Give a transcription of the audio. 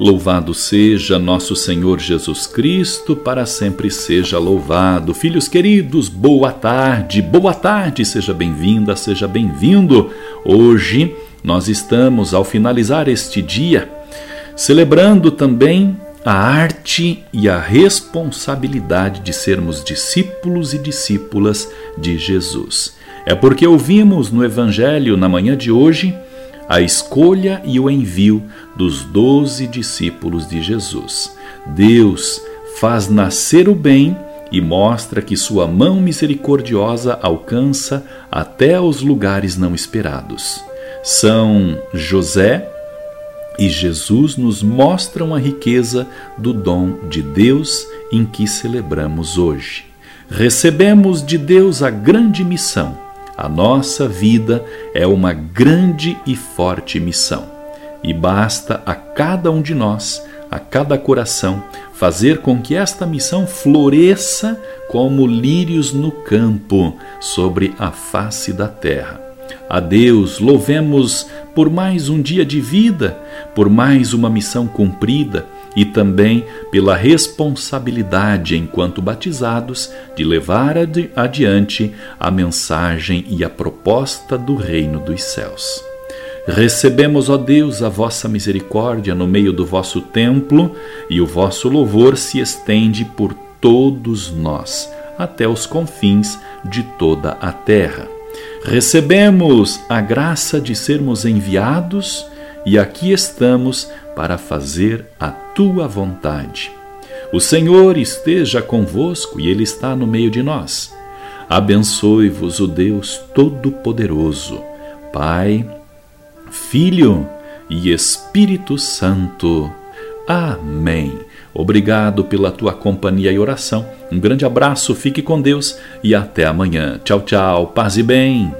Louvado seja nosso Senhor Jesus Cristo, para sempre seja louvado. Filhos queridos, boa tarde, boa tarde, seja bem-vinda, seja bem-vindo. Hoje nós estamos, ao finalizar este dia, celebrando também a arte e a responsabilidade de sermos discípulos e discípulas de Jesus. É porque ouvimos no Evangelho, na manhã de hoje, a escolha e o envio dos doze discípulos de Jesus. Deus faz nascer o bem e mostra que sua mão misericordiosa alcança até os lugares não esperados. São José e Jesus nos mostram a riqueza do dom de Deus em que celebramos hoje. Recebemos de Deus a grande missão. A nossa vida é uma grande e forte missão. E basta a cada um de nós, a cada coração, fazer com que esta missão floresça como lírios no campo sobre a face da terra. A Deus louvemos por mais um dia de vida, por mais uma missão cumprida e também pela responsabilidade, enquanto batizados, de levar adiante a mensagem e a proposta do Reino dos Céus. Recebemos, ó Deus, a vossa misericórdia no meio do vosso templo e o vosso louvor se estende por todos nós, até os confins de toda a terra recebemos a graça de sermos enviados e aqui estamos para fazer a tua vontade. O Senhor esteja convosco e Ele está no meio de nós. Abençoe-vos o Deus Todo-Poderoso, Pai, Filho e Espírito Santo. Amém. Obrigado pela tua companhia e oração. Um grande abraço, fique com Deus e até amanhã. Tchau, tchau, paz e bem.